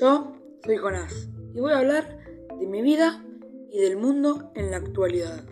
Yo soy Jonás y voy a hablar de mi vida y del mundo en la actualidad.